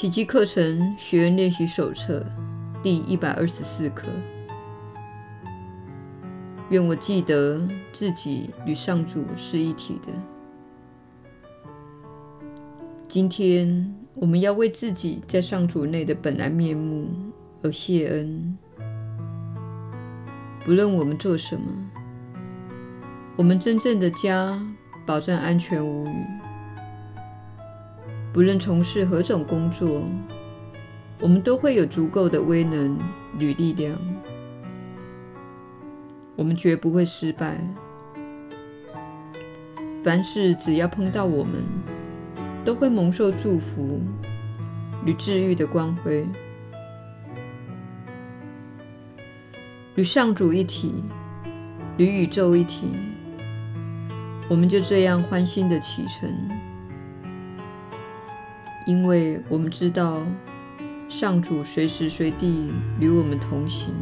奇迹课程学员练习手册第一百二十四课。愿我记得自己与上主是一体的。今天，我们要为自己在上主内的本来面目而谢恩。不论我们做什么，我们真正的家保证安全无虞。不论从事何种工作，我们都会有足够的威能与力量。我们绝不会失败。凡事只要碰到我们，都会蒙受祝福与治愈的光辉。与上主一体，与宇宙一体，我们就这样欢欣地启程，因为我们知道上主随时随地与我们同行。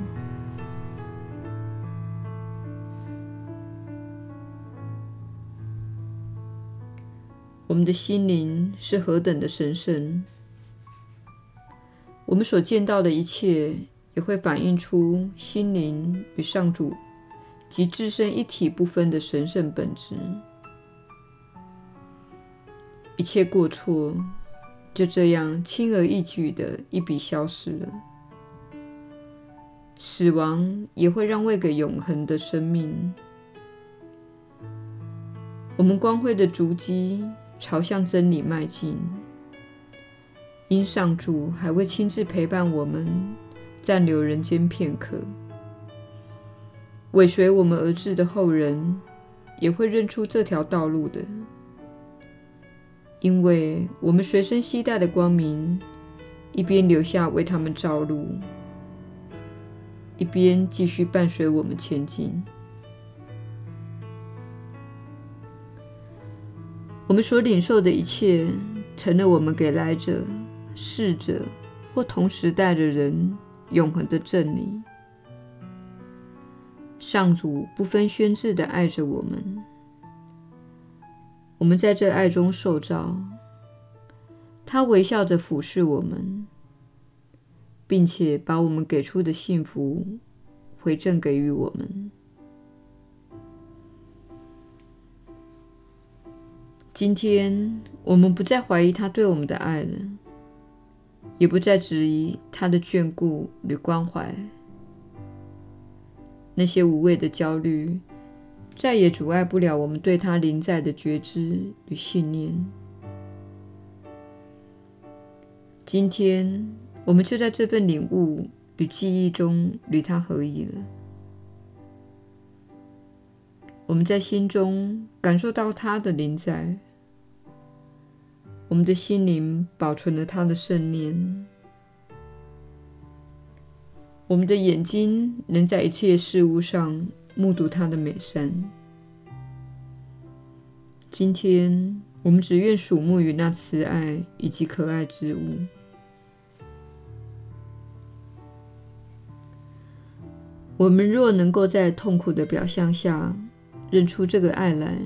我们的心灵是何等的神圣，我们所见到的一切也会反映出心灵与上主及自身一体不分的神圣本质。一切过错就这样轻而易举的一笔消失了，死亡也会让位给永恒的生命。我们光辉的足迹。朝向真理迈进，因上主还会亲自陪伴我们，暂留人间片刻。尾随我们而至的后人，也会认出这条道路的，因为我们随身携带的光明，一边留下为他们照路，一边继续伴随我们前进。我们所领受的一切，成了我们给来者、逝者或同时代的人永恒的真理。上主不分轩制的爱着我们，我们在这爱中受造。他微笑着俯视我们，并且把我们给出的幸福回赠给予我们。今天，我们不再怀疑他对我们的爱了，也不再质疑他的眷顾与关怀。那些无谓的焦虑，再也阻碍不了我们对他临在的觉知与信念。今天，我们就在这份领悟与记忆中与他合一了。我们在心中感受到他的临在。我们的心灵保存了他的圣念，我们的眼睛能在一切事物上目睹他的美善。今天，我们只愿数目于那慈爱以及可爱之物。我们若能够在痛苦的表象下认出这个爱来，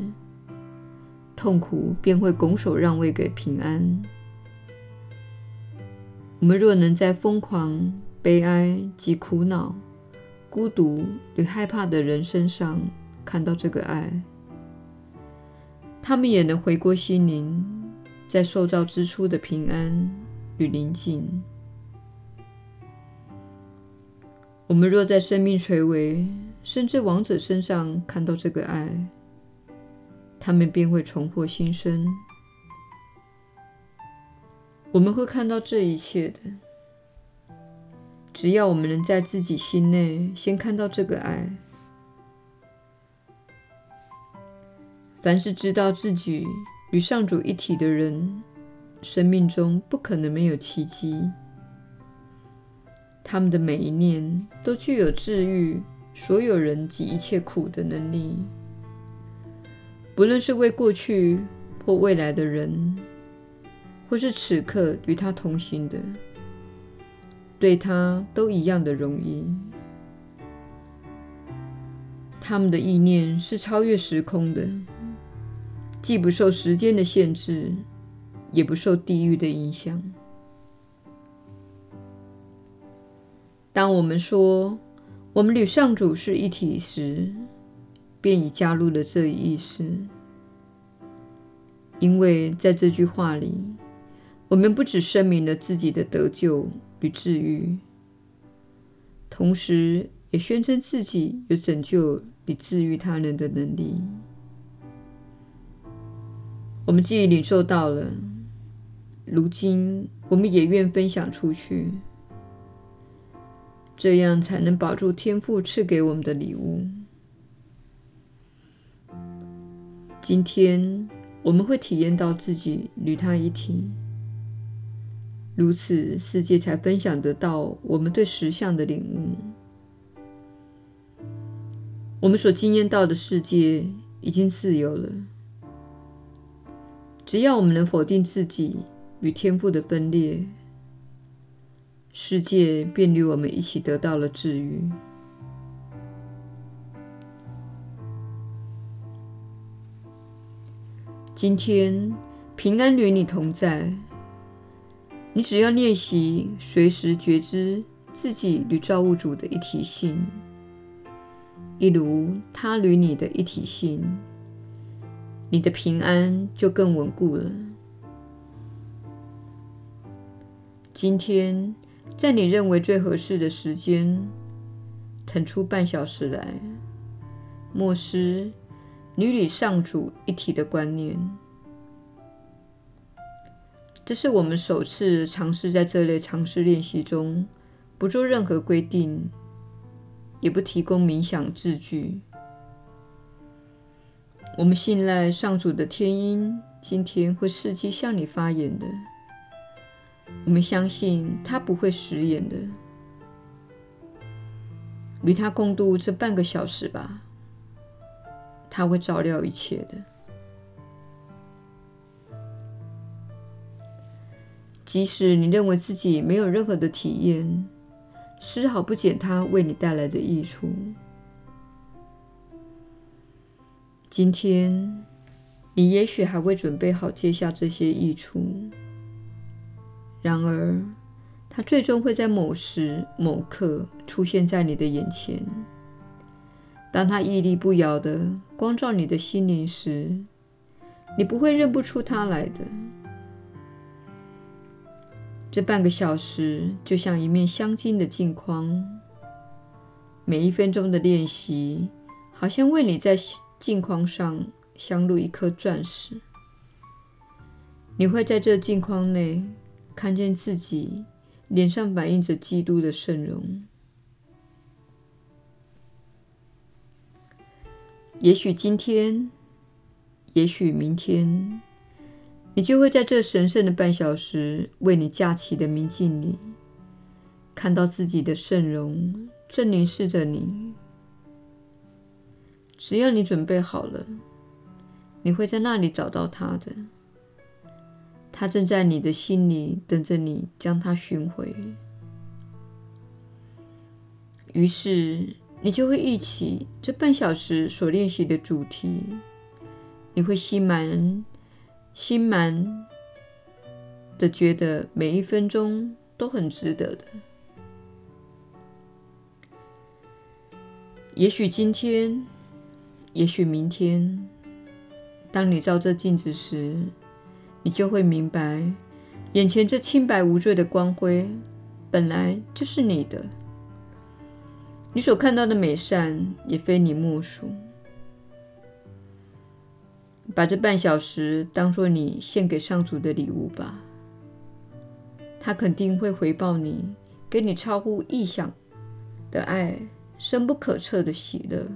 痛苦便会拱手让位给平安。我们若能在疯狂、悲哀及苦恼、孤独与害怕的人身上看到这个爱，他们也能回归心灵，在受造之初的平安与宁静。我们若在生命垂危甚至亡者身上看到这个爱，他们便会重获新生。我们会看到这一切的。只要我们能在自己心内先看到这个爱，凡是知道自己与上主一体的人，生命中不可能没有奇迹。他们的每一念都具有治愈所有人及一切苦的能力。不论是为过去或未来的人，或是此刻与他同行的，对他都一样的容易。他们的意念是超越时空的，既不受时间的限制，也不受地域的影响。当我们说我们与上主是一体时，便已加入了这一意识，因为在这句话里，我们不只声明了自己的得救与治愈，同时也宣称自己有拯救与治愈他人的能力。我们既领受到了，如今我们也愿分享出去，这样才能保住天父赐给我们的礼物。今天我们会体验到自己与他一体，如此世界才分享得到我们对实相的领悟。我们所经验到的世界已经自由了。只要我们能否定自己与天赋的分裂，世界便与我们一起得到了治愈。今天平安与你同在。你只要练习随时觉知自己与造物主的一体性，一如他与你的一体性，你的平安就更稳固了。今天在你认为最合适的时间，腾出半小时来，默思。你与上主一体的观念，这是我们首次尝试在这类尝试练习中不做任何规定，也不提供冥想字句。我们信赖上主的天音今天会伺机向你发言的。我们相信他不会食言的。与他共度这半个小时吧。他会照料一切的，即使你认为自己没有任何的体验，丝毫不减它为你带来的益处。今天，你也许还未准备好接下这些益处，然而，它最终会在某时某刻出现在你的眼前。当它屹立不摇的光照你的心灵时，你不会认不出它来的。这半个小时就像一面镶金的镜框，每一分钟的练习好像为你在镜框上镶入一颗钻石。你会在这镜框内看见自己脸上反映着基督的圣容。也许今天，也许明天，你就会在这神圣的半小时为你架起的明镜里，看到自己的圣容正凝视着你。只要你准备好了，你会在那里找到他的。他正在你的心里等着你将他寻回。于是。你就会忆起这半小时所练习的主题，你会心满心满的觉得每一分钟都很值得的。也许今天，也许明天，当你照这镜子时，你就会明白，眼前这清白无罪的光辉本来就是你的。你所看到的美善也非你莫属。把这半小时当作你献给上主的礼物吧，他肯定会回报你，给你超乎意想的爱，深不可测的喜乐，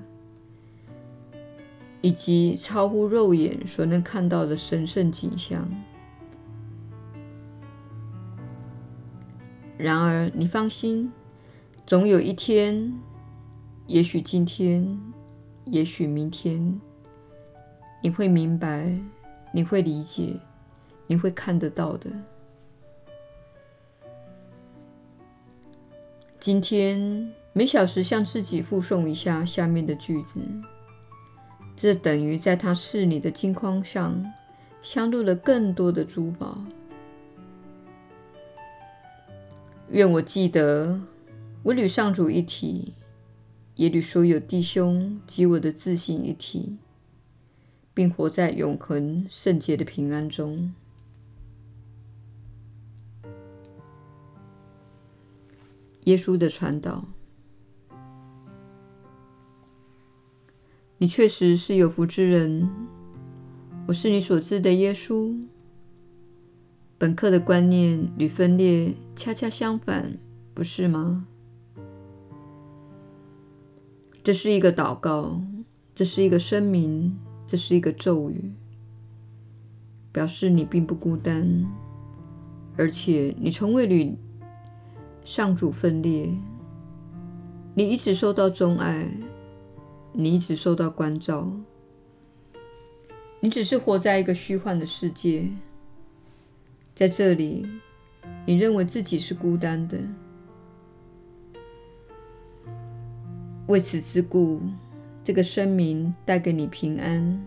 以及超乎肉眼所能看到的神圣景象。然而，你放心。总有一天，也许今天，也许明天，你会明白，你会理解，你会看得到的。今天每小时向自己复诵一下下面的句子，这等于在他赐你的金框上镶入了更多的珠宝。愿我记得。我与上主一体，也与所有弟兄及我的自信一体，并活在永恒圣洁的平安中。耶稣的传导。你确实是有福之人。我是你所知的耶稣。本课的观念与分裂恰恰相反，不是吗？这是一个祷告，这是一个声明，这是一个咒语，表示你并不孤单，而且你从未与上主分裂，你一直受到钟爱。你一直受到关照，你只是活在一个虚幻的世界，在这里，你认为自己是孤单的。为此之故，这个声明带给你平安，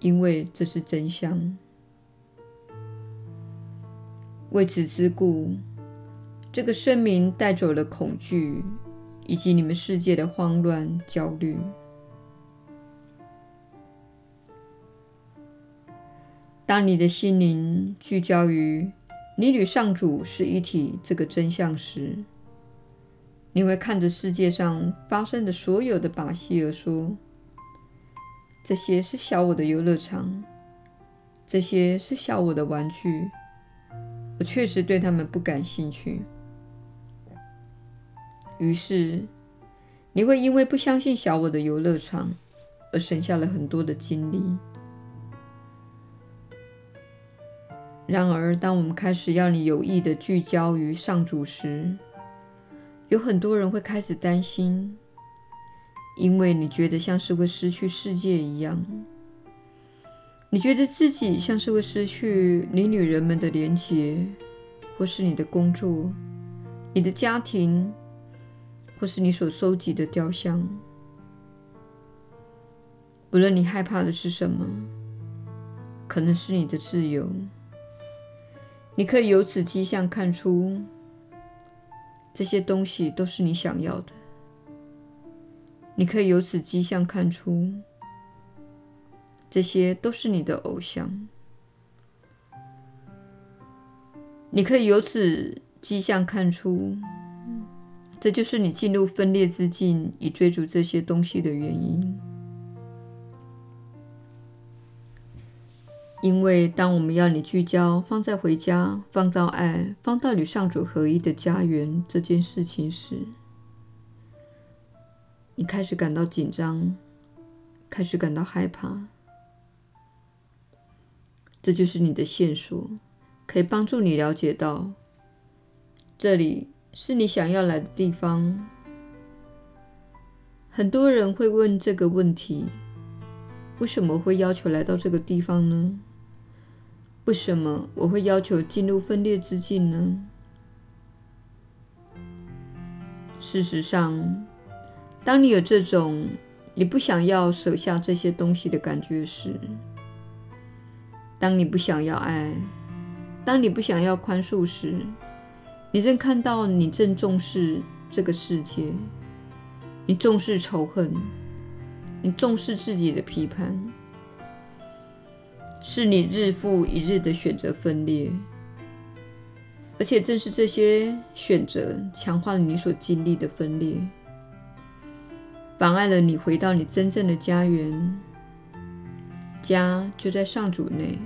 因为这是真相。为此之故，这个声明带走了恐惧。以及你们世界的慌乱、焦虑。当你的心灵聚焦于你与上主是一体这个真相时，你会看着世界上发生的所有的把戏而说：“这些是小我的游乐场，这些是小我的玩具，我确实对他们不感兴趣。”于是，你会因为不相信小我的游乐场而省下了很多的精力。然而，当我们开始要你有意的聚焦于上主时，有很多人会开始担心，因为你觉得像是会失去世界一样，你觉得自己像是会失去你女人们的连结，或是你的工作、你的家庭。或是你所收集的雕像，无论你害怕的是什么，可能是你的自由。你可以由此迹象看出，这些东西都是你想要的。你可以由此迹象看出，这些都是你的偶像。你可以由此迹象看出。这就是你进入分裂之境以追逐这些东西的原因。因为当我们要你聚焦放在回家、放到爱、放到与上主合一的家园这件事情时，你开始感到紧张，开始感到害怕。这就是你的线索，可以帮助你了解到这里。是你想要来的地方。很多人会问这个问题：为什么会要求来到这个地方呢？为什么我会要求进入分裂之境呢？事实上，当你有这种你不想要舍下这些东西的感觉时，当你不想要爱，当你不想要宽恕时，你正看到，你正重视这个世界，你重视仇恨，你重视自己的批判，是你日复一日的选择分裂，而且正是这些选择强化了你所经历的分裂，妨碍了你回到你真正的家园。家就在上主内，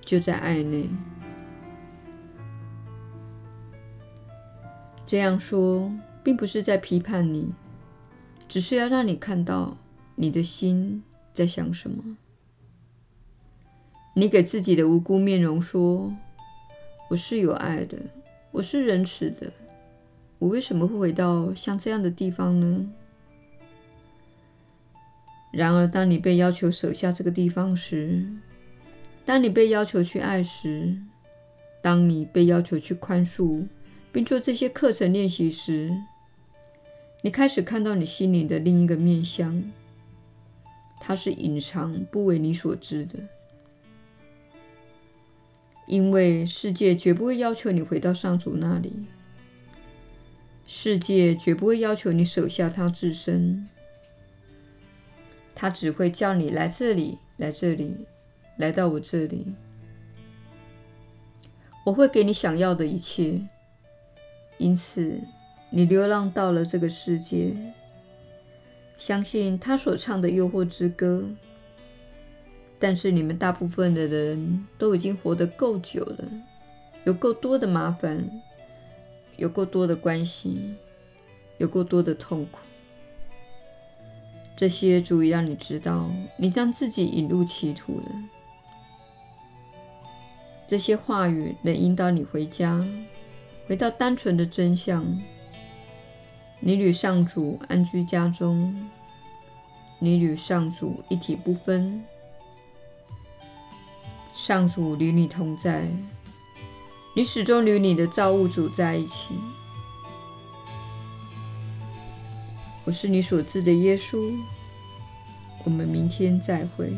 就在爱内。这样说并不是在批判你，只是要让你看到你的心在想什么。你给自己的无辜面容说：“我是有爱的，我是仁慈的，我为什么会回到像这样的地方呢？”然而，当你被要求舍下这个地方时，当你被要求去爱时，当你被要求去宽恕，并做这些课程练习时，你开始看到你心灵的另一个面相，它是隐藏、不为你所知的。因为世界绝不会要求你回到上主那里，世界绝不会要求你舍下它自身，它只会叫你来这里，来这里，来到我这里。我会给你想要的一切，因此你流浪到了这个世界，相信他所唱的诱惑之歌。但是你们大部分的人都已经活得够久了，有够多的麻烦，有够多的关心，有够多的痛苦。这些足以让你知道，你将自己引入歧途了。这些话语能引导你回家，回到单纯的真相。你与上主安居家中，你与上主一体不分。上主与你同在，你始终与你的造物主在一起。我是你所赐的耶稣。我们明天再会。